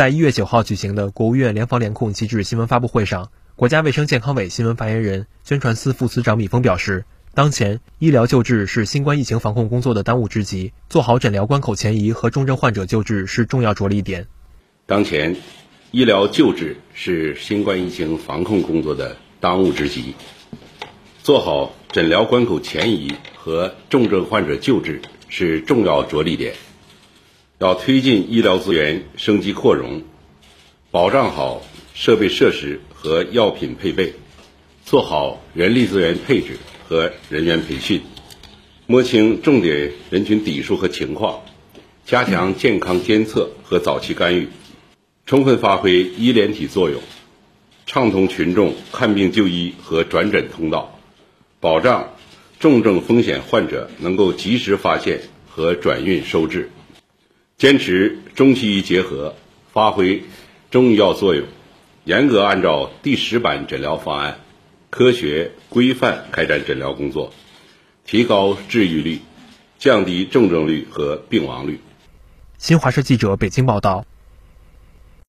在一月九号举行的国务院联防联控机制新闻发布会上，国家卫生健康委新闻发言人、宣传司副司长米峰表示，当前医疗救治是新冠疫情防控工作的当务之急，做好诊疗关口前移和重症患者救治是重要着力点。当前，医疗救治是新冠疫情防控工作的当务之急，做好诊疗关口前移和重症患者救治是重要着力点。要推进医疗资源升级扩容，保障好设备设施和药品配备，做好人力资源配置和人员培训，摸清重点人群底数和情况，加强健康监测和早期干预，充分发挥医联体作用，畅通群众看病就医和转诊通道，保障重症风险患者能够及时发现和转运收治。坚持中西医结合，发挥中医药作用，严格按照第十版诊疗方案，科学规范开展诊疗工作，提高治愈率，降低重症率和病亡率。新华社记者北京报道。